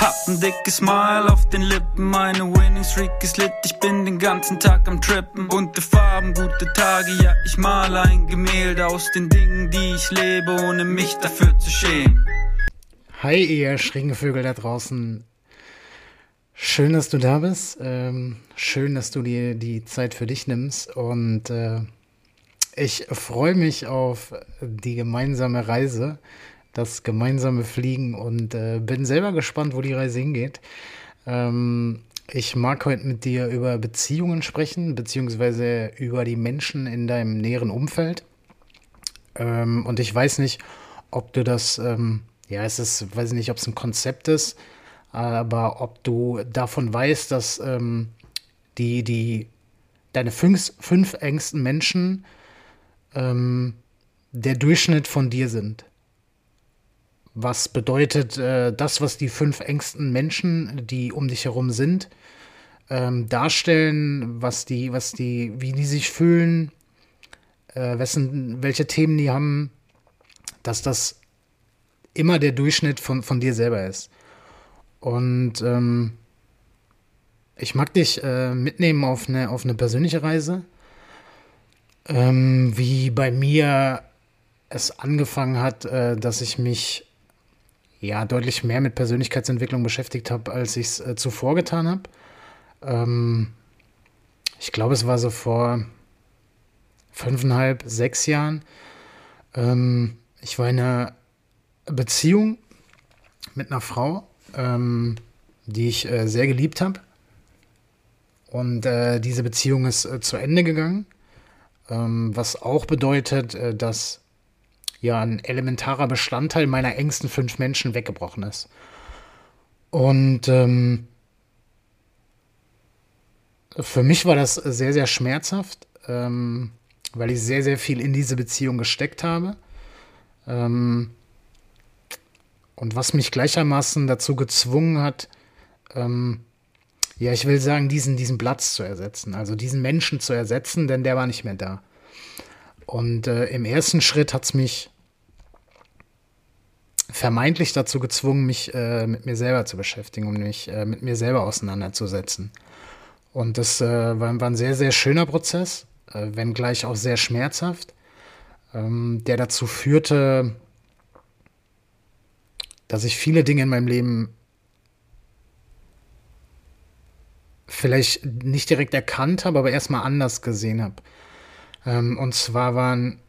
Hab ein dickes Smile auf den Lippen, meine Winning Streak ist lit, ich bin den ganzen Tag am Trippen. Bunte Farben, gute Tage, ja, ich male ein Gemälde aus den Dingen, die ich lebe, ohne mich dafür zu schämen. Hi, ihr schrägen Vögel da draußen. Schön, dass du da bist. Ähm, schön, dass du dir die Zeit für dich nimmst. Und äh, ich freue mich auf die gemeinsame Reise, das gemeinsame Fliegen und äh, bin selber gespannt, wo die Reise hingeht. Ähm, ich mag heute mit dir über Beziehungen sprechen, beziehungsweise über die Menschen in deinem näheren Umfeld. Ähm, und ich weiß nicht, ob du das ähm, ja, es ist, weiß ich nicht, ob es ein Konzept ist, aber ob du davon weißt, dass ähm, die, die, deine fünf, fünf engsten Menschen ähm, der Durchschnitt von dir sind. Was bedeutet äh, das, was die fünf engsten Menschen, die um dich herum sind, ähm, darstellen, was die, was die, wie die sich fühlen, äh, wessen, welche Themen die haben, dass das immer der Durchschnitt von, von dir selber ist. Und ähm, ich mag dich äh, mitnehmen auf eine, auf eine persönliche Reise. Ähm, wie bei mir es angefangen hat, äh, dass ich mich ja deutlich mehr mit Persönlichkeitsentwicklung beschäftigt habe, als ich es äh, zuvor getan habe. Ähm, ich glaube, es war so vor fünfeinhalb, sechs Jahren. Ähm, ich war in einer Beziehung mit einer Frau, ähm, die ich äh, sehr geliebt habe. Und äh, diese Beziehung ist äh, zu Ende gegangen, ähm, was auch bedeutet, äh, dass ja ein elementarer Bestandteil meiner engsten fünf Menschen weggebrochen ist. Und ähm, für mich war das sehr, sehr schmerzhaft, ähm, weil ich sehr, sehr viel in diese Beziehung gesteckt habe. Ähm, und was mich gleichermaßen dazu gezwungen hat, ähm, ja, ich will sagen, diesen, diesen Platz zu ersetzen, also diesen Menschen zu ersetzen, denn der war nicht mehr da. Und äh, im ersten Schritt hat es mich vermeintlich dazu gezwungen, mich äh, mit mir selber zu beschäftigen und mich äh, mit mir selber auseinanderzusetzen. Und das äh, war, war, ein sehr, sehr schöner Prozess, äh, wenngleich auch sehr schmerzhaft, ähm, der dazu führte, dass ich viele Dinge in meinem Leben vielleicht nicht direkt erkannt habe, aber erstmal anders gesehen habe. Ähm, und zwar waren,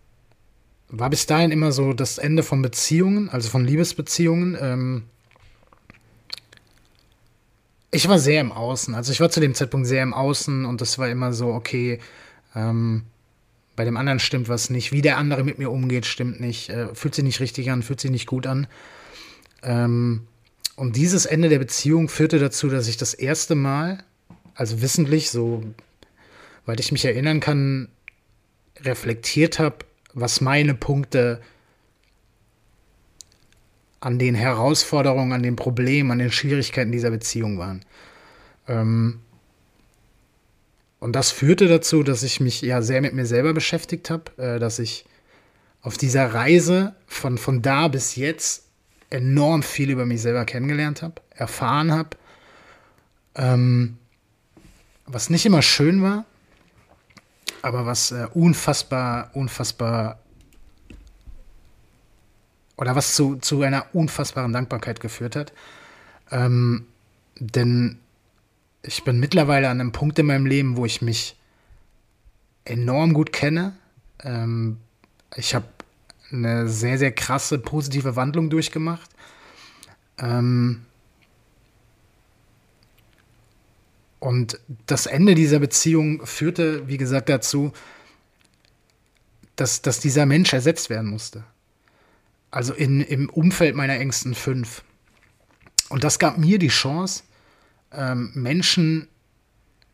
war bis dahin immer so das Ende von Beziehungen, also von Liebesbeziehungen. Ähm, ich war sehr im Außen, also ich war zu dem Zeitpunkt sehr im Außen und das war immer so, okay, ähm, bei dem anderen stimmt was nicht, wie der andere mit mir umgeht, stimmt nicht, äh, fühlt sich nicht richtig an, fühlt sich nicht gut an. Ähm, und dieses Ende der Beziehung führte dazu, dass ich das erste Mal, also wissentlich, so weil ich mich erinnern kann, reflektiert habe, was meine Punkte an den Herausforderungen, an den Problemen, an den Schwierigkeiten dieser Beziehung waren. Ähm, und das führte dazu, dass ich mich ja sehr mit mir selber beschäftigt habe, äh, dass ich auf dieser Reise von, von da bis jetzt enorm viel über mich selber kennengelernt habe, erfahren habe. Ähm, was nicht immer schön war, aber was äh, unfassbar, unfassbar oder was zu, zu einer unfassbaren Dankbarkeit geführt hat. Ähm, denn ich bin mittlerweile an einem Punkt in meinem Leben, wo ich mich enorm gut kenne, Ähm, ich habe eine sehr, sehr krasse positive Wandlung durchgemacht. Ähm, und das Ende dieser Beziehung führte, wie gesagt, dazu, dass, dass dieser Mensch ersetzt werden musste. Also in, im Umfeld meiner engsten fünf. Und das gab mir die Chance, ähm, Menschen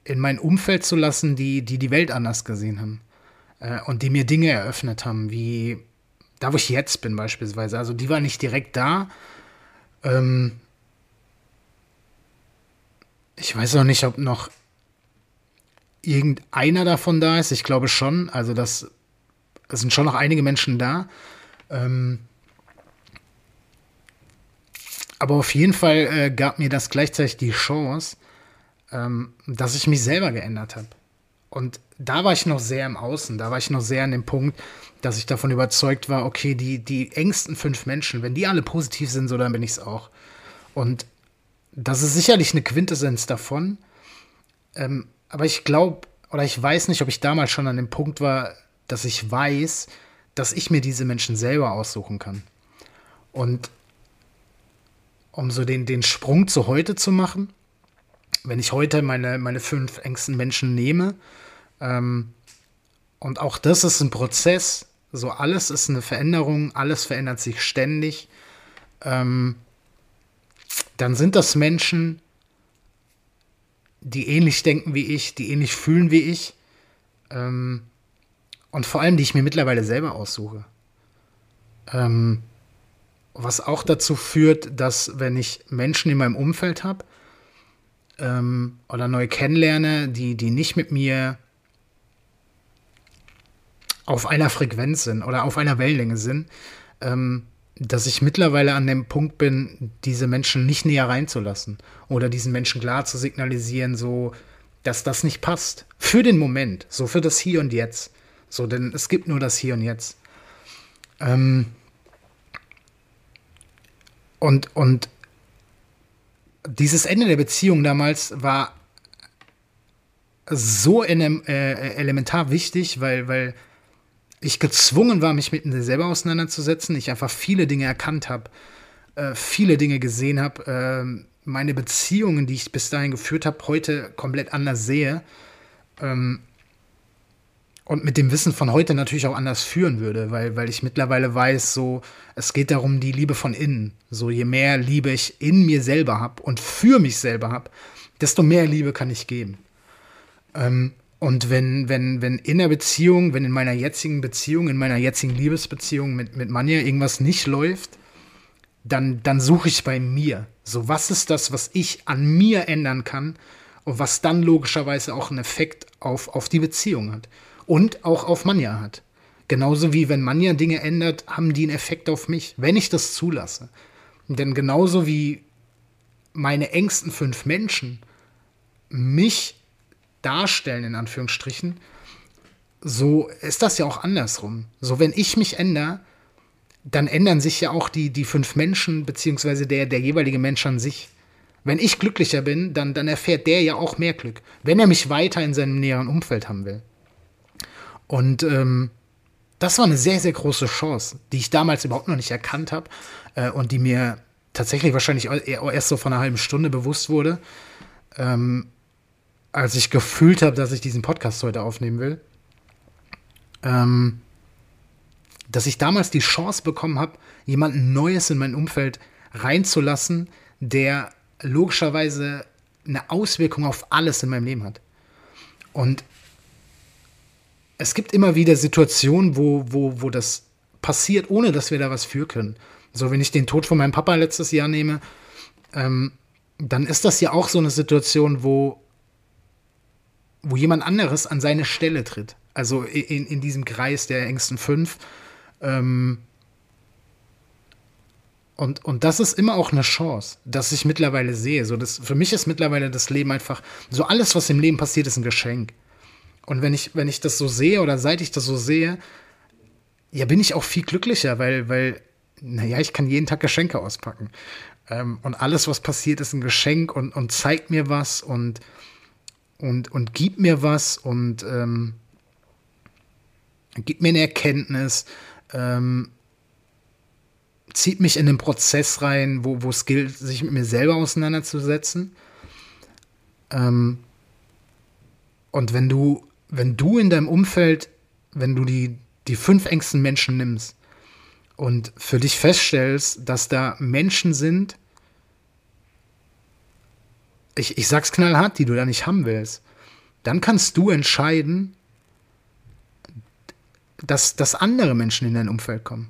in mein Umfeld zu lassen, die, die die Welt anders gesehen haben. Äh, und die mir Dinge eröffnet haben, wie da, wo ich jetzt bin beispielsweise. Also die war nicht direkt da. Ähm, ich weiß auch nicht, ob noch irgendeiner davon da ist. Ich glaube schon. Also das, es sind schon noch einige Menschen da. Ähm, aber auf jeden Fall äh, gab mir das gleichzeitig die Chance, ähm, dass ich mich selber geändert habe. Und da war ich noch sehr im Außen, da war ich noch sehr an dem Punkt, dass ich davon überzeugt war, okay, die, die engsten fünf Menschen, wenn die alle positiv sind, so dann bin ich es auch. Und das ist sicherlich eine Quintessenz davon. Ähm, aber ich glaube, oder ich weiß nicht, ob ich damals schon an dem Punkt war, dass ich weiß, dass ich mir diese Menschen selber aussuchen kann. Und um so den, den Sprung zu heute zu machen, wenn ich heute meine, meine fünf engsten Menschen nehme, ähm, und auch das ist ein Prozess, so alles ist eine Veränderung, alles verändert sich ständig, ähm, dann sind das Menschen, die ähnlich denken wie ich, die ähnlich fühlen wie ich ähm, und vor allem, die ich mir mittlerweile selber aussuche. Ähm, was auch dazu führt, dass wenn ich Menschen in meinem Umfeld habe ähm, oder neu kennenlerne, die, die nicht mit mir auf einer Frequenz sind oder auf einer Wellenlänge sind, ähm, dass ich mittlerweile an dem Punkt bin, diese Menschen nicht näher reinzulassen oder diesen Menschen klar zu signalisieren, so, dass das nicht passt. Für den Moment, so für das Hier und Jetzt. So, denn es gibt nur das Hier und Jetzt. Ähm, und, und dieses Ende der Beziehung damals war so in, äh, elementar wichtig, weil, weil ich gezwungen war, mich mit mir selber auseinanderzusetzen. Ich einfach viele Dinge erkannt habe, äh, viele Dinge gesehen habe, äh, meine Beziehungen, die ich bis dahin geführt habe, heute komplett anders sehe. Ähm, und mit dem Wissen von heute natürlich auch anders führen würde, weil, weil ich mittlerweile weiß, so, es geht darum, die Liebe von innen. So, je mehr Liebe ich in mir selber habe und für mich selber habe, desto mehr Liebe kann ich geben. Ähm, und wenn, wenn, wenn in der Beziehung, wenn in meiner jetzigen Beziehung, in meiner jetzigen Liebesbeziehung mit, mit Manja irgendwas nicht läuft, dann, dann suche ich bei mir. So, was ist das, was ich an mir ändern kann und was dann logischerweise auch einen Effekt auf, auf die Beziehung hat und auch auf Manja hat. Genauso wie wenn Manja Dinge ändert, haben die einen Effekt auf mich, wenn ich das zulasse. Denn genauso wie meine engsten fünf Menschen mich darstellen, in Anführungsstrichen, so ist das ja auch andersrum. So, wenn ich mich ändere, dann ändern sich ja auch die, die fünf Menschen, beziehungsweise der, der jeweilige Mensch an sich. Wenn ich glücklicher bin, dann, dann erfährt der ja auch mehr Glück, wenn er mich weiter in seinem näheren Umfeld haben will. Und ähm, das war eine sehr, sehr große Chance, die ich damals überhaupt noch nicht erkannt habe äh, und die mir tatsächlich wahrscheinlich erst so von einer halben Stunde bewusst wurde, ähm, als ich gefühlt habe, dass ich diesen Podcast heute aufnehmen will. Ähm, dass ich damals die Chance bekommen habe, jemanden Neues in mein Umfeld reinzulassen, der logischerweise eine Auswirkung auf alles in meinem Leben hat. Und es gibt immer wieder Situationen, wo, wo, wo das passiert, ohne dass wir da was für können. So, wenn ich den Tod von meinem Papa letztes Jahr nehme, ähm, dann ist das ja auch so eine Situation, wo, wo jemand anderes an seine Stelle tritt. Also in, in diesem Kreis der engsten fünf. Ähm, und, und das ist immer auch eine Chance, dass ich mittlerweile sehe. So, das, für mich ist mittlerweile das Leben einfach, so alles, was im Leben passiert, ist ein Geschenk. Und wenn ich, wenn ich das so sehe oder seit ich das so sehe, ja, bin ich auch viel glücklicher, weil, weil, naja, ich kann jeden Tag Geschenke auspacken. Ähm, und alles, was passiert, ist ein Geschenk und, und zeigt mir was und, und, und gibt mir was und ähm, gibt mir eine Erkenntnis, ähm, zieht mich in den Prozess rein, wo, wo es gilt, sich mit mir selber auseinanderzusetzen. Ähm, und wenn du, wenn du in deinem Umfeld, wenn du die, die fünf engsten Menschen nimmst und für dich feststellst, dass da Menschen sind, ich, ich sag's knallhart, die du da nicht haben willst, dann kannst du entscheiden, dass, dass andere Menschen in dein Umfeld kommen.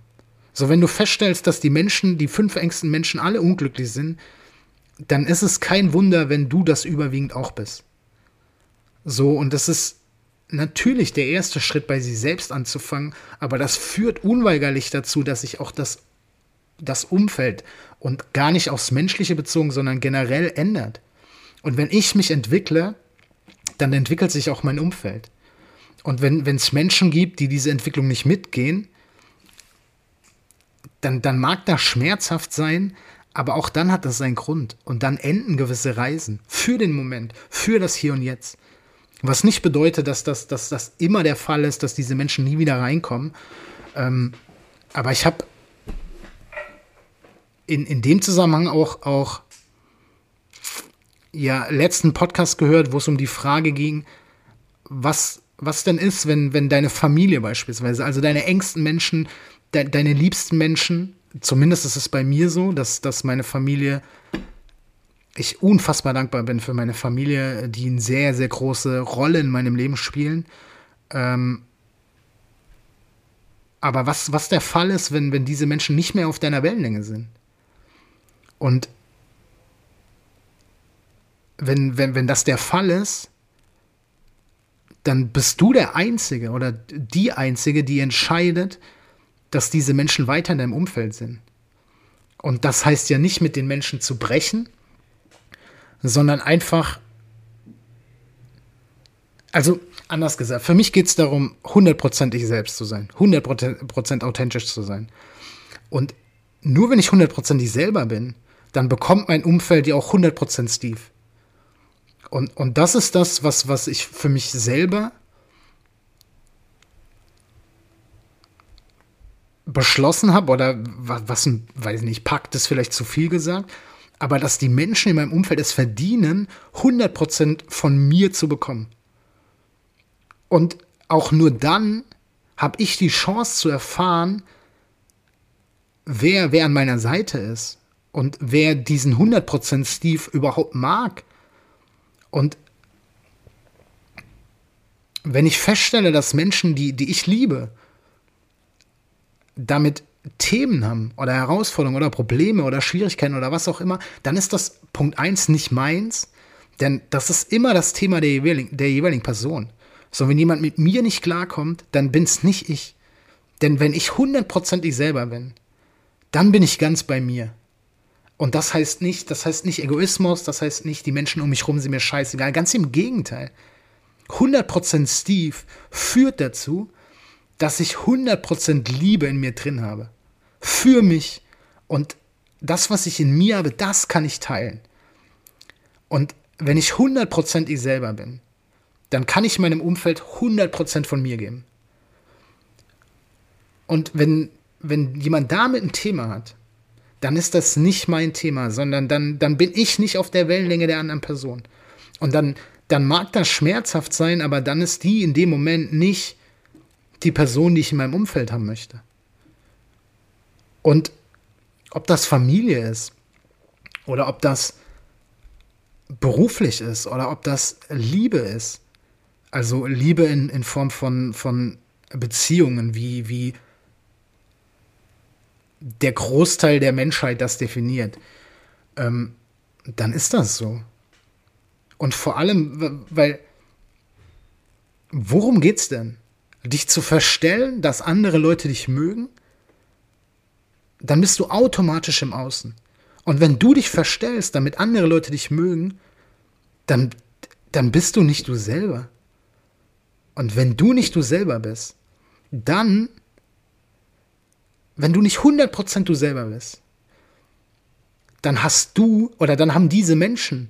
So, wenn du feststellst, dass die Menschen, die fünf engsten Menschen alle unglücklich sind, dann ist es kein Wunder, wenn du das überwiegend auch bist. So, und das ist natürlich der erste Schritt, bei sich selbst anzufangen, aber das führt unweigerlich dazu, dass sich auch das, das Umfeld und gar nicht aufs Menschliche bezogen, sondern generell ändert. Und wenn ich mich entwickle, dann entwickelt sich auch mein Umfeld. Und wenn es Menschen gibt, die diese Entwicklung nicht mitgehen, dann, dann mag das schmerzhaft sein, aber auch dann hat das seinen Grund. Und dann enden gewisse Reisen für den Moment, für das Hier und Jetzt. Was nicht bedeutet, dass das, dass das immer der Fall ist, dass diese Menschen nie wieder reinkommen. Ähm, aber ich habe in, in dem Zusammenhang auch, auch ja, letzten Podcast gehört, wo es um die Frage ging, was, was denn ist, wenn, wenn deine Familie beispielsweise, also deine engsten Menschen, de, deine liebsten Menschen, zumindest ist es bei mir so, dass, dass meine Familie, ich unfassbar dankbar bin für meine Familie, die eine sehr, sehr große Rolle in meinem Leben spielen. Ähm, aber was, was der Fall ist, wenn, wenn diese Menschen nicht mehr auf deiner Wellenlänge sind? Und wenn, wenn, wenn das der Fall ist, dann bist du der Einzige oder die Einzige, die entscheidet, dass diese Menschen weiter in deinem Umfeld sind. Und das heißt ja nicht mit den Menschen zu brechen, sondern einfach, also anders gesagt, für mich geht es darum, hundertprozentig selbst zu sein, hundertprozentig authentisch zu sein. Und nur wenn ich hundertprozentig selber bin, dann bekommt mein Umfeld ja auch hundertprozentig Steve. Und, und das ist das, was, was ich für mich selber beschlossen habe, oder was, was weiß nicht, Pakt ist vielleicht zu viel gesagt, aber dass die Menschen in meinem Umfeld es verdienen, 100% von mir zu bekommen. Und auch nur dann habe ich die Chance zu erfahren, wer, wer an meiner Seite ist und wer diesen 100% Steve überhaupt mag und wenn ich feststelle, dass Menschen, die, die ich liebe, damit Themen haben oder Herausforderungen oder Probleme oder Schwierigkeiten oder was auch immer, dann ist das Punkt 1 nicht meins, denn das ist immer das Thema der jeweiligen, der jeweiligen Person. So, wenn jemand mit mir nicht klarkommt, dann bin es nicht ich. Denn wenn ich hundertprozentig selber bin, dann bin ich ganz bei mir. Und das heißt nicht, das heißt nicht Egoismus, das heißt nicht, die Menschen um mich herum sind mir scheißegal. Ganz im Gegenteil. 100% Steve führt dazu, dass ich 100% Liebe in mir drin habe. Für mich. Und das, was ich in mir habe, das kann ich teilen. Und wenn ich 100% ich selber bin, dann kann ich meinem Umfeld 100% von mir geben. Und wenn, wenn jemand damit ein Thema hat, dann ist das nicht mein Thema, sondern dann, dann bin ich nicht auf der Wellenlänge der anderen Person. Und dann, dann mag das schmerzhaft sein, aber dann ist die in dem Moment nicht die Person, die ich in meinem Umfeld haben möchte. Und ob das Familie ist oder ob das beruflich ist oder ob das Liebe ist, also Liebe in, in Form von, von Beziehungen, wie, wie der Großteil der Menschheit das definiert, ähm, dann ist das so. Und vor allem, weil, worum geht's denn? Dich zu verstellen, dass andere Leute dich mögen? Dann bist du automatisch im Außen. Und wenn du dich verstellst, damit andere Leute dich mögen, dann, dann bist du nicht du selber. Und wenn du nicht du selber bist, dann wenn du nicht 100% du selber bist, dann hast du oder dann haben diese Menschen,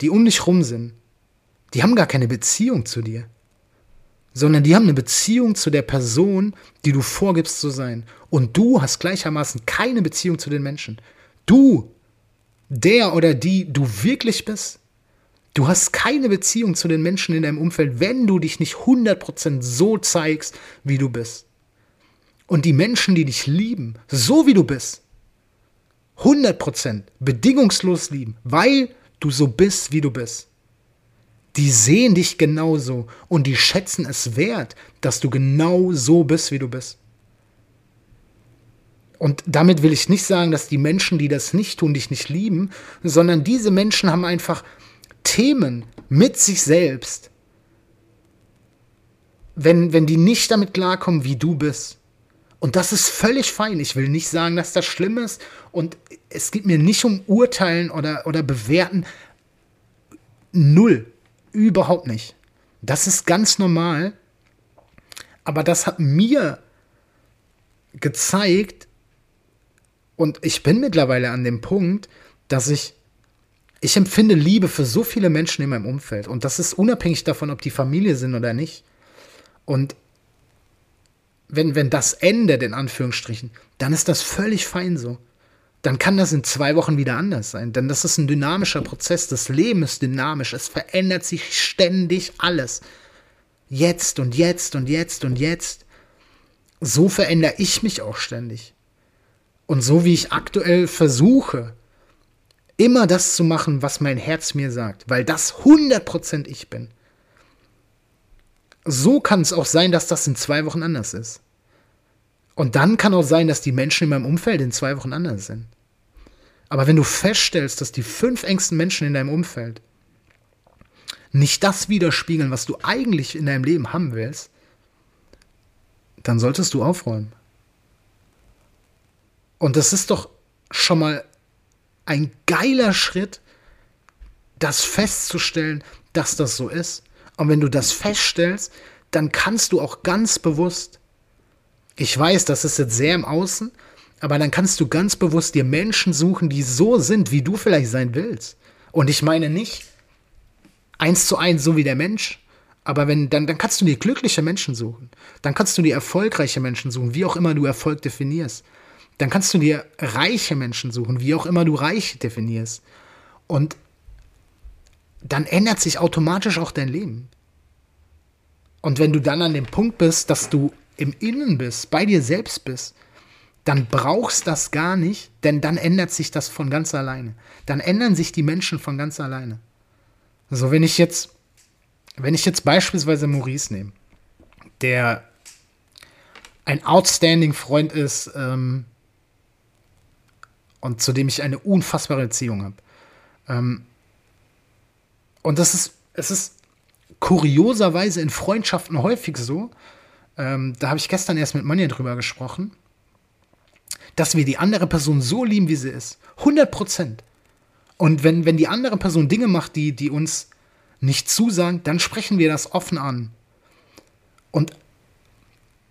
die um dich rum sind, die haben gar keine Beziehung zu dir. sondern die haben eine Beziehung zu der Person, die du vorgibst zu sein. Und du hast gleichermaßen keine Beziehung zu den Menschen. Du, der oder die du wirklich bist, du hast keine Beziehung zu den Menschen in deinem Umfeld, wenn du dich nicht 100% so zeigst, wie du bist. Und die Menschen, die dich lieben, so wie du bist, 100% bedingungslos lieben, weil du so bist, wie du bist. Die sehen dich genauso und die schätzen es wert, dass du genau so bist, wie du bist. Und damit will ich nicht sagen, dass die Menschen, die das nicht tun, dich nicht lieben, sondern diese Menschen haben einfach Themen mit sich selbst, wenn, wenn die nicht damit klarkommen, wie du bist. Und das ist völlig fein. Ich will nicht sagen, dass das schlimm ist. Und es geht mir nicht um Urteilen oder, oder Bewerten. Null. Überhaupt nicht. Das ist ganz normal. Aber das hat mir gezeigt, und ich bin mittlerweile an dem Punkt, dass ich, ich empfinde Liebe für so viele Menschen in meinem Umfeld. Und das ist unabhängig davon, ob die Familie sind oder nicht. Und wenn, wenn das endet, in Anführungsstrichen, dann ist das völlig fein so. Dann kann das in zwei Wochen wieder anders sein. Denn das ist ein dynamischer Prozess. Das Leben ist dynamisch. Es verändert sich ständig alles. Jetzt und jetzt und jetzt und jetzt. So verändere ich mich auch ständig. Und so wie ich aktuell versuche, immer das zu machen, was mein Herz mir sagt, weil das 100% ich bin so kann es auch sein, dass das in zwei Wochen anders ist. Und dann kann auch sein, dass die Menschen in meinem Umfeld in zwei Wochen anders sind. Aber wenn du feststellst, dass die fünf engsten Menschen in deinem Umfeld nicht das widerspiegeln, was du eigentlich in deinem Leben haben willst, dann solltest du aufräumen. Und das ist doch schon mal ein geiler Schritt, das festzustellen, dass das so ist. Und wenn du das feststellst, dann kannst du auch ganz bewusst, ich weiß, das ist jetzt sehr im Außen, aber dann kannst du ganz bewusst dir Menschen suchen, die so sind, wie du vielleicht sein willst. Und ich meine nicht eins zu eins so wie der Mensch, aber wenn, dann, dann kannst du dir glückliche Menschen suchen. Dann kannst du dir erfolgreiche Menschen suchen, wie auch immer du Erfolg definierst. Dann kannst du dir reiche Menschen suchen, wie auch immer du reich definierst. Und dann ändert sich automatisch auch dein Leben. Und wenn du dann an dem Punkt bist, dass du im Innen bist, bei dir selbst bist, dann brauchst das gar nicht, denn dann ändert sich das von ganz alleine. Dann ändern sich die Menschen von ganz alleine. So, wenn ich jetzt, wenn ich jetzt beispielsweise Maurice nehme, der ein outstanding Freund ist ähm, und zu dem ich eine unfassbare Beziehung habe. Ähm, und das ist, es ist kurioserweise in Freundschaften häufig so, ähm, da habe ich gestern erst mit Manja drüber gesprochen, dass wir die andere Person so lieben, wie sie ist. 100 Prozent. Und wenn, wenn die andere Person Dinge macht, die, die uns nicht zusagen, dann sprechen wir das offen an. Und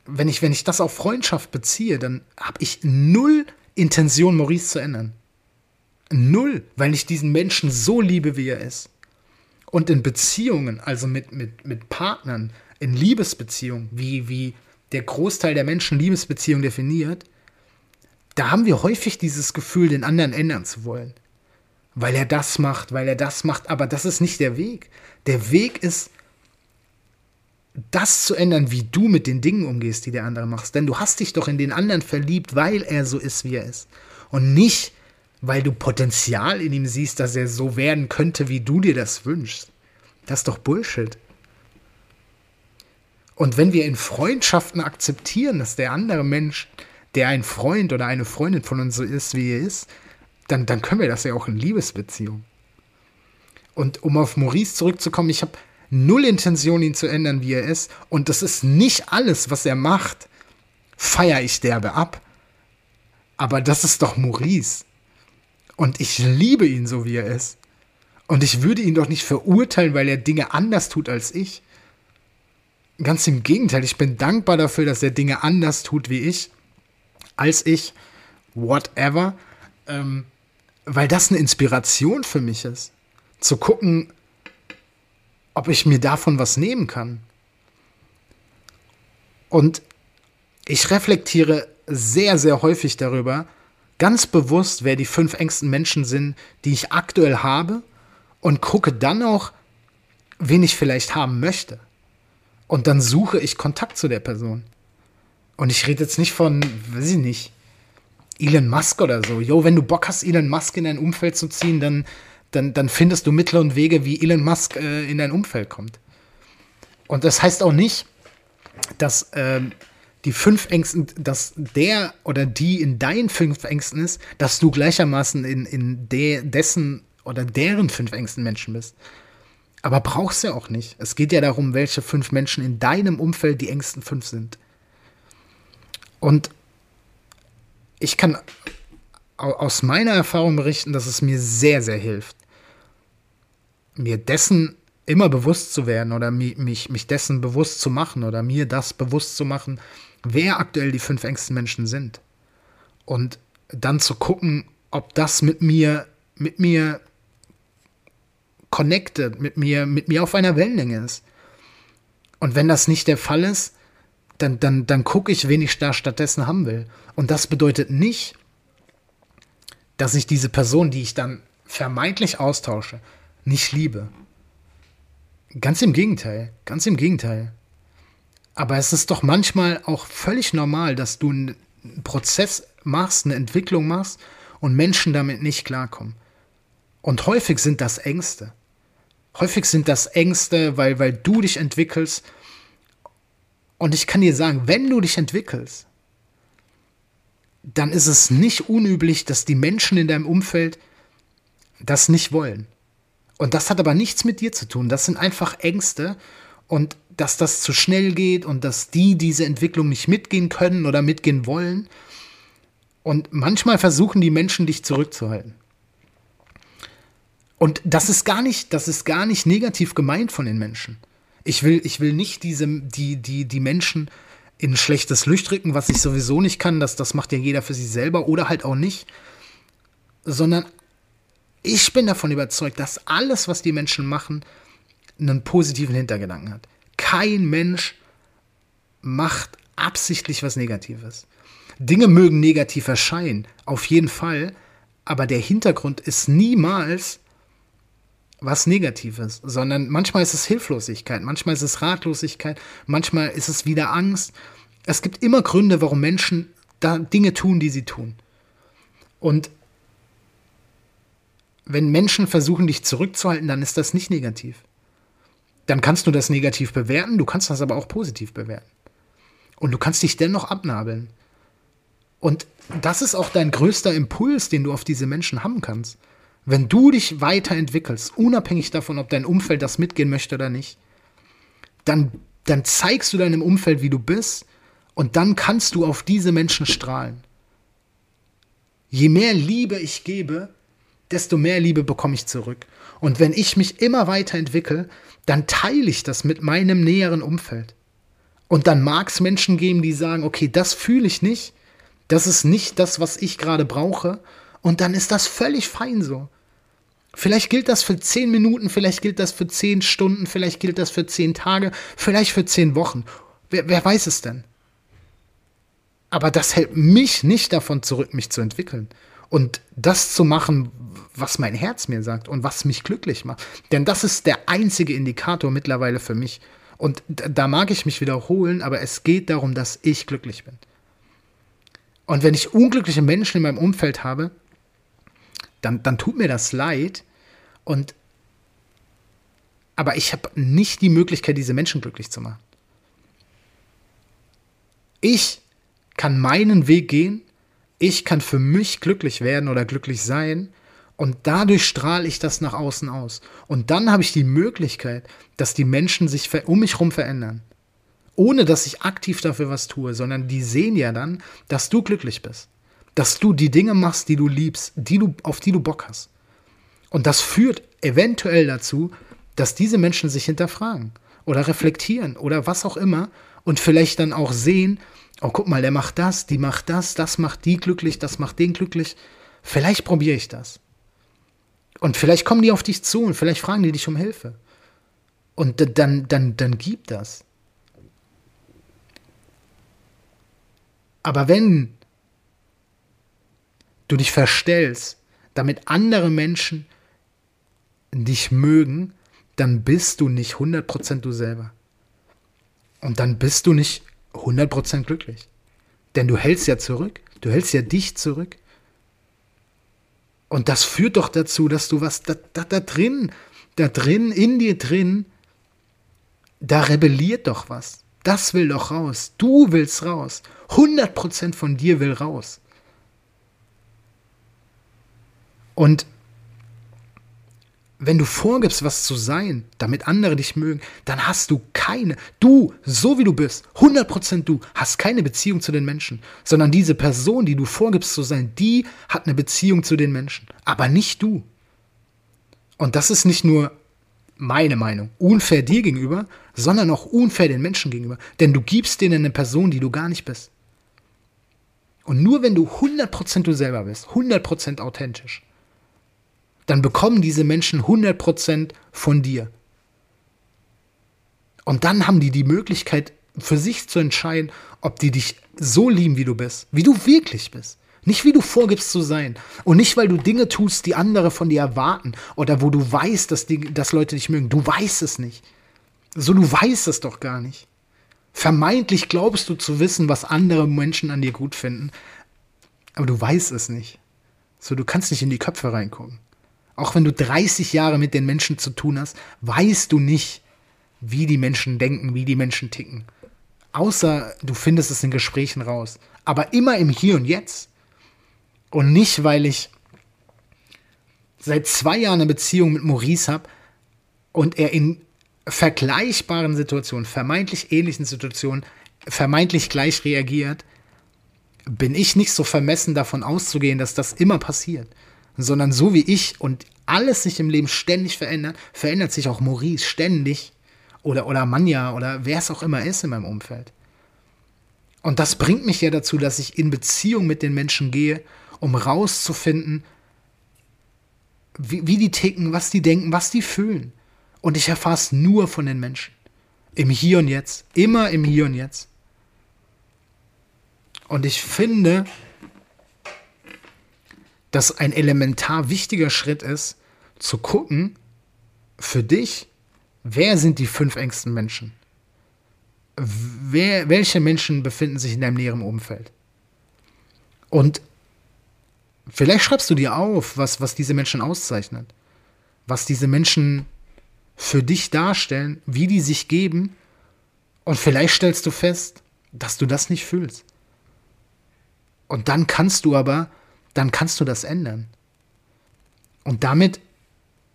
wenn ich, wenn ich das auf Freundschaft beziehe, dann habe ich null Intention, Maurice zu ändern. Null, weil ich diesen Menschen so liebe, wie er ist. Und in Beziehungen, also mit, mit, mit Partnern, in Liebesbeziehungen, wie, wie der Großteil der Menschen Liebesbeziehungen definiert, da haben wir häufig dieses Gefühl, den anderen ändern zu wollen. Weil er das macht, weil er das macht, aber das ist nicht der Weg. Der Weg ist, das zu ändern, wie du mit den Dingen umgehst, die der andere macht. Denn du hast dich doch in den anderen verliebt, weil er so ist, wie er ist. Und nicht, weil du Potenzial in ihm siehst, dass er so werden könnte, wie du dir das wünschst. Das ist doch Bullshit. Und wenn wir in Freundschaften akzeptieren, dass der andere Mensch, der ein Freund oder eine Freundin von uns so ist, wie er ist, dann, dann können wir das ja auch in Liebesbeziehungen. Und um auf Maurice zurückzukommen, ich habe null Intention, ihn zu ändern, wie er ist. Und das ist nicht alles, was er macht, feiere ich derbe ab. Aber das ist doch Maurice. Und ich liebe ihn so, wie er ist. Und ich würde ihn doch nicht verurteilen, weil er Dinge anders tut als ich. Ganz im Gegenteil, ich bin dankbar dafür, dass er Dinge anders tut wie ich, als ich, whatever, ähm, weil das eine Inspiration für mich ist. Zu gucken, ob ich mir davon was nehmen kann. Und ich reflektiere sehr, sehr häufig darüber, ganz bewusst, wer die fünf engsten Menschen sind, die ich aktuell habe und gucke dann auch, wen ich vielleicht haben möchte. Und dann suche ich Kontakt zu der Person. Und ich rede jetzt nicht von, weiß ich nicht, Elon Musk oder so. Jo, wenn du Bock hast, Elon Musk in dein Umfeld zu ziehen, dann, dann, dann findest du Mittel und Wege, wie Elon Musk äh, in dein Umfeld kommt. Und das heißt auch nicht, dass ähm, die fünf Ängsten, dass der oder die in deinen fünf Ängsten ist, dass du gleichermaßen in, in de, dessen oder deren fünf Ängsten Menschen bist. Aber brauchst ja auch nicht. Es geht ja darum, welche fünf Menschen in deinem Umfeld die engsten fünf sind. Und ich kann aus meiner Erfahrung berichten, dass es mir sehr, sehr hilft, mir dessen immer bewusst zu werden oder mich, mich dessen bewusst zu machen oder mir das bewusst zu machen, wer aktuell die fünf engsten Menschen sind. Und dann zu gucken, ob das mit mir, mit mir connected, mit mir, mit mir auf einer Wellenlänge ist. Und wenn das nicht der Fall ist, dann, dann, dann gucke ich, wen ich da stattdessen haben will. Und das bedeutet nicht, dass ich diese Person, die ich dann vermeintlich austausche, nicht liebe. Ganz im Gegenteil, ganz im Gegenteil. Aber es ist doch manchmal auch völlig normal, dass du einen Prozess machst, eine Entwicklung machst und Menschen damit nicht klarkommen. Und häufig sind das Ängste. Häufig sind das Ängste, weil, weil du dich entwickelst. Und ich kann dir sagen, wenn du dich entwickelst, dann ist es nicht unüblich, dass die Menschen in deinem Umfeld das nicht wollen. Und das hat aber nichts mit dir zu tun. Das sind einfach Ängste. Und dass das zu schnell geht und dass die diese Entwicklung nicht mitgehen können oder mitgehen wollen. Und manchmal versuchen die Menschen dich zurückzuhalten. Und das ist gar nicht, das ist gar nicht negativ gemeint von den Menschen. Ich will, ich will nicht diese, die, die, die Menschen in schlechtes Licht drücken, was ich sowieso nicht kann, das, das macht ja jeder für sich selber oder halt auch nicht. Sondern ich bin davon überzeugt, dass alles, was die Menschen machen, einen positiven Hintergedanken hat. Kein Mensch macht absichtlich was Negatives. Dinge mögen negativ erscheinen, auf jeden Fall, aber der Hintergrund ist niemals was Negatives, sondern manchmal ist es Hilflosigkeit, manchmal ist es Ratlosigkeit, manchmal ist es wieder Angst. Es gibt immer Gründe, warum Menschen da Dinge tun, die sie tun. Und wenn Menschen versuchen, dich zurückzuhalten, dann ist das nicht negativ dann kannst du das negativ bewerten, du kannst das aber auch positiv bewerten. Und du kannst dich dennoch abnabeln. Und das ist auch dein größter Impuls, den du auf diese Menschen haben kannst. Wenn du dich weiterentwickelst, unabhängig davon, ob dein Umfeld das mitgehen möchte oder nicht, dann, dann zeigst du deinem Umfeld, wie du bist, und dann kannst du auf diese Menschen strahlen. Je mehr Liebe ich gebe, desto mehr Liebe bekomme ich zurück. Und wenn ich mich immer weiterentwickle, dann teile ich das mit meinem näheren Umfeld. Und dann mag es Menschen geben, die sagen, okay, das fühle ich nicht, das ist nicht das, was ich gerade brauche. Und dann ist das völlig fein so. Vielleicht gilt das für zehn Minuten, vielleicht gilt das für zehn Stunden, vielleicht gilt das für zehn Tage, vielleicht für zehn Wochen. Wer, wer weiß es denn? Aber das hält mich nicht davon zurück, mich zu entwickeln und das zu machen, was mein Herz mir sagt und was mich glücklich macht. Denn das ist der einzige Indikator mittlerweile für mich. Und da mag ich mich wiederholen, aber es geht darum, dass ich glücklich bin. Und wenn ich unglückliche Menschen in meinem Umfeld habe, dann, dann tut mir das leid. Und aber ich habe nicht die Möglichkeit, diese Menschen glücklich zu machen. Ich kann meinen Weg gehen, ich kann für mich glücklich werden oder glücklich sein und dadurch strahle ich das nach außen aus. Und dann habe ich die Möglichkeit, dass die Menschen sich um mich herum verändern. Ohne dass ich aktiv dafür was tue, sondern die sehen ja dann, dass du glücklich bist. Dass du die Dinge machst, die du liebst, die du, auf die du Bock hast. Und das führt eventuell dazu, dass diese Menschen sich hinterfragen oder reflektieren oder was auch immer und vielleicht dann auch sehen, oh guck mal, der macht das, die macht das, das macht die glücklich, das macht den glücklich. Vielleicht probiere ich das. Und vielleicht kommen die auf dich zu und vielleicht fragen die dich um Hilfe. Und dann, dann, dann gib das. Aber wenn du dich verstellst, damit andere Menschen dich mögen, dann bist du nicht 100% du selber. Und dann bist du nicht 100% glücklich. Denn du hältst ja zurück. Du hältst ja dich zurück. Und das führt doch dazu, dass du was da, da, da drin, da drin, in dir drin, da rebelliert doch was. Das will doch raus. Du willst raus. 100% von dir will raus. Und wenn du vorgibst, was zu sein, damit andere dich mögen, dann hast du keine, du, so wie du bist, 100% du, hast keine Beziehung zu den Menschen, sondern diese Person, die du vorgibst zu sein, die hat eine Beziehung zu den Menschen, aber nicht du. Und das ist nicht nur meine Meinung, unfair dir gegenüber, sondern auch unfair den Menschen gegenüber, denn du gibst denen eine Person, die du gar nicht bist. Und nur wenn du 100% du selber bist, 100% authentisch, dann bekommen diese Menschen 100% von dir. Und dann haben die die Möglichkeit, für sich zu entscheiden, ob die dich so lieben, wie du bist, wie du wirklich bist. Nicht wie du vorgibst zu sein. Und nicht, weil du Dinge tust, die andere von dir erwarten. Oder wo du weißt, dass, die, dass Leute dich mögen. Du weißt es nicht. So, du weißt es doch gar nicht. Vermeintlich glaubst du zu wissen, was andere Menschen an dir gut finden. Aber du weißt es nicht. So, du kannst nicht in die Köpfe reingucken. Auch wenn du 30 Jahre mit den Menschen zu tun hast, weißt du nicht, wie die Menschen denken, wie die Menschen ticken. Außer du findest es in Gesprächen raus. Aber immer im Hier und Jetzt. Und nicht, weil ich seit zwei Jahren eine Beziehung mit Maurice habe und er in vergleichbaren Situationen, vermeintlich ähnlichen Situationen, vermeintlich gleich reagiert, bin ich nicht so vermessen davon auszugehen, dass das immer passiert sondern so wie ich und alles sich im Leben ständig verändert, verändert sich auch Maurice ständig oder, oder Manja oder wer es auch immer ist in meinem Umfeld. Und das bringt mich ja dazu, dass ich in Beziehung mit den Menschen gehe, um rauszufinden, wie, wie die ticken, was die denken, was die fühlen. Und ich erfahre es nur von den Menschen. Im Hier und Jetzt. Immer im Hier und Jetzt. Und ich finde, dass ein elementar wichtiger Schritt ist, zu gucken, für dich, wer sind die fünf engsten Menschen? Wer, welche Menschen befinden sich in deinem näheren Umfeld? Und vielleicht schreibst du dir auf, was, was diese Menschen auszeichnet, was diese Menschen für dich darstellen, wie die sich geben. Und vielleicht stellst du fest, dass du das nicht fühlst. Und dann kannst du aber dann kannst du das ändern. Und damit,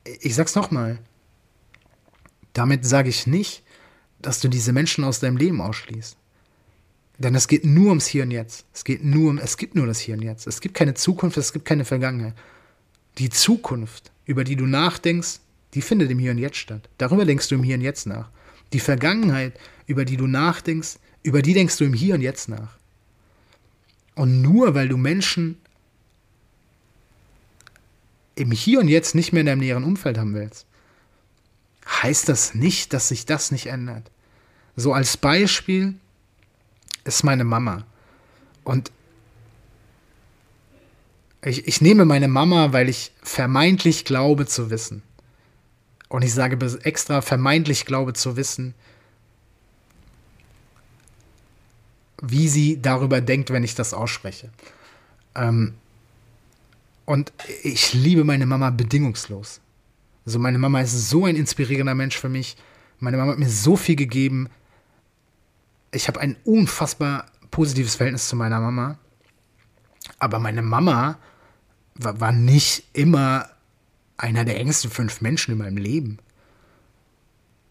ich sag's nochmal, damit sage ich nicht, dass du diese Menschen aus deinem Leben ausschließt. Denn es geht nur ums Hier und Jetzt. Es geht nur um, es gibt nur das Hier und Jetzt. Es gibt keine Zukunft, es gibt keine Vergangenheit. Die Zukunft, über die du nachdenkst, die findet im Hier und Jetzt statt. Darüber denkst du im Hier und Jetzt nach. Die Vergangenheit, über die du nachdenkst, über die denkst du im Hier und Jetzt nach. Und nur weil du Menschen im Hier und Jetzt nicht mehr in deinem näheren Umfeld haben willst, heißt das nicht, dass sich das nicht ändert. So als Beispiel ist meine Mama. Und ich, ich nehme meine Mama, weil ich vermeintlich glaube zu wissen. Und ich sage extra vermeintlich glaube zu wissen, wie sie darüber denkt, wenn ich das ausspreche. Ähm, und ich liebe meine Mama bedingungslos. Also meine Mama ist so ein inspirierender Mensch für mich. Meine Mama hat mir so viel gegeben. Ich habe ein unfassbar positives Verhältnis zu meiner Mama. Aber meine Mama war, war nicht immer einer der engsten fünf Menschen in meinem Leben.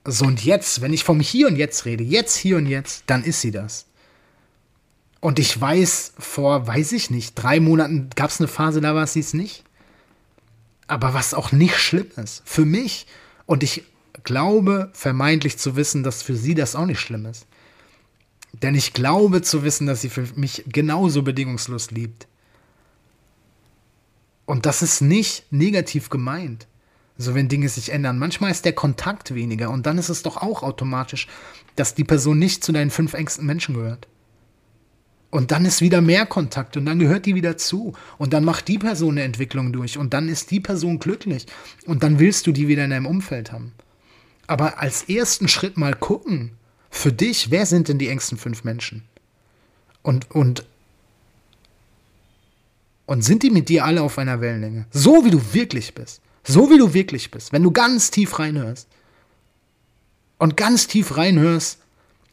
So und jetzt, wenn ich vom Hier und Jetzt rede, jetzt, hier und jetzt, dann ist sie das. Und ich weiß, vor, weiß ich nicht, drei Monaten gab es eine Phase, da war sie es nicht. Aber was auch nicht schlimm ist. Für mich. Und ich glaube vermeintlich zu wissen, dass für sie das auch nicht schlimm ist. Denn ich glaube zu wissen, dass sie für mich genauso bedingungslos liebt. Und das ist nicht negativ gemeint. So, wenn Dinge sich ändern. Manchmal ist der Kontakt weniger und dann ist es doch auch automatisch, dass die Person nicht zu deinen fünf engsten Menschen gehört. Und dann ist wieder mehr Kontakt und dann gehört die wieder zu. Und dann macht die Person eine Entwicklung durch und dann ist die Person glücklich. Und dann willst du die wieder in deinem Umfeld haben. Aber als ersten Schritt mal gucken, für dich, wer sind denn die engsten fünf Menschen? Und, und, und sind die mit dir alle auf einer Wellenlänge? So wie du wirklich bist. So wie du wirklich bist. Wenn du ganz tief reinhörst. Und ganz tief reinhörst,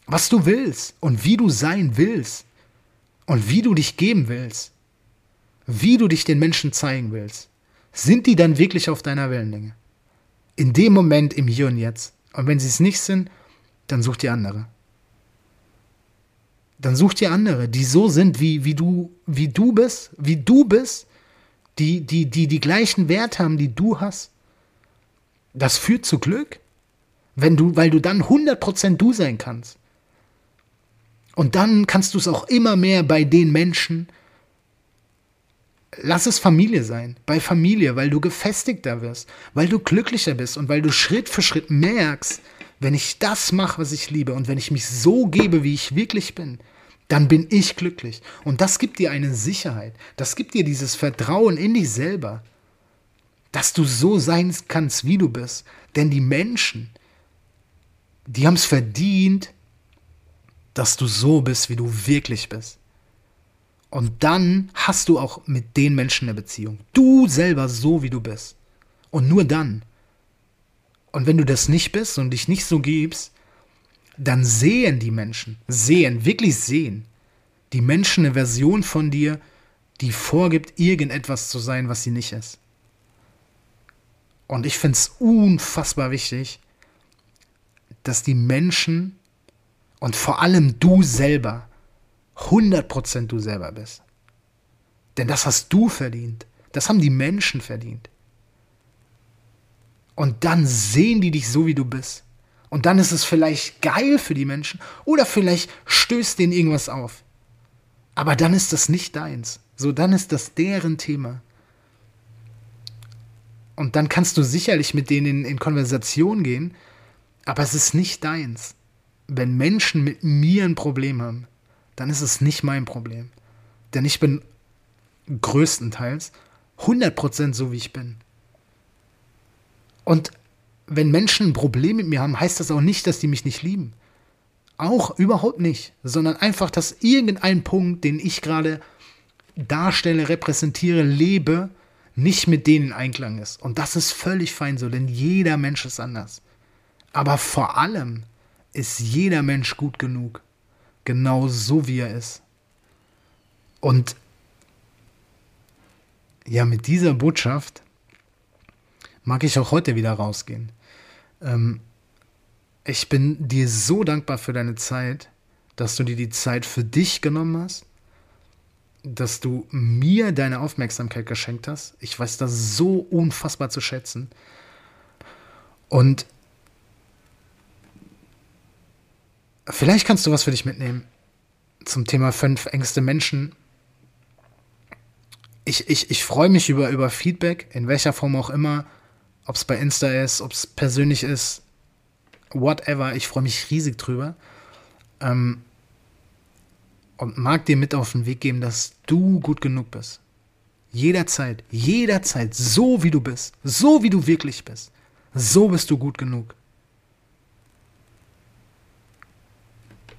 was du willst und wie du sein willst und wie du dich geben willst, wie du dich den Menschen zeigen willst, sind die dann wirklich auf deiner Wellenlänge? In dem Moment, im Hier und Jetzt. Und wenn sie es nicht sind, dann such dir andere. Dann such dir andere, die so sind, wie, wie, du, wie du bist, wie du bist, die, die, die die gleichen Werte haben, die du hast. Das führt zu Glück, wenn du, weil du dann 100% du sein kannst. Und dann kannst du es auch immer mehr bei den Menschen. Lass es Familie sein, bei Familie, weil du gefestigter wirst, weil du glücklicher bist und weil du Schritt für Schritt merkst, wenn ich das mache, was ich liebe und wenn ich mich so gebe, wie ich wirklich bin, dann bin ich glücklich. Und das gibt dir eine Sicherheit, das gibt dir dieses Vertrauen in dich selber, dass du so sein kannst, wie du bist. Denn die Menschen, die haben es verdient, dass du so bist, wie du wirklich bist. Und dann hast du auch mit den Menschen eine Beziehung. Du selber so, wie du bist. Und nur dann. Und wenn du das nicht bist und dich nicht so gibst, dann sehen die Menschen, sehen, wirklich sehen, die Menschen eine Version von dir, die vorgibt, irgendetwas zu sein, was sie nicht ist. Und ich finde es unfassbar wichtig, dass die Menschen und vor allem du selber 100% du selber bist. Denn das hast du verdient. Das haben die Menschen verdient. Und dann sehen die dich so, wie du bist. Und dann ist es vielleicht geil für die Menschen oder vielleicht stößt denen irgendwas auf. Aber dann ist das nicht deins. So, dann ist das deren Thema. Und dann kannst du sicherlich mit denen in, in Konversation gehen, aber es ist nicht deins wenn Menschen mit mir ein Problem haben, dann ist es nicht mein Problem. Denn ich bin größtenteils 100% so, wie ich bin. Und wenn Menschen ein Problem mit mir haben, heißt das auch nicht, dass die mich nicht lieben. Auch überhaupt nicht, sondern einfach, dass irgendein Punkt, den ich gerade darstelle, repräsentiere, lebe, nicht mit denen in Einklang ist. Und das ist völlig fein so, denn jeder Mensch ist anders. Aber vor allem ist jeder Mensch gut genug. Genau so wie er ist. Und ja, mit dieser Botschaft mag ich auch heute wieder rausgehen. Ähm, ich bin dir so dankbar für deine Zeit, dass du dir die Zeit für dich genommen hast, dass du mir deine Aufmerksamkeit geschenkt hast. Ich weiß das so unfassbar zu schätzen. Und Vielleicht kannst du was für dich mitnehmen zum Thema fünf Ängste Menschen. Ich, ich, ich freue mich über, über Feedback, in welcher Form auch immer, ob es bei Insta ist, ob es persönlich ist, whatever. Ich freue mich riesig drüber. Ähm, und mag dir mit auf den Weg geben, dass du gut genug bist. Jederzeit, jederzeit, so wie du bist, so wie du wirklich bist, so bist du gut genug.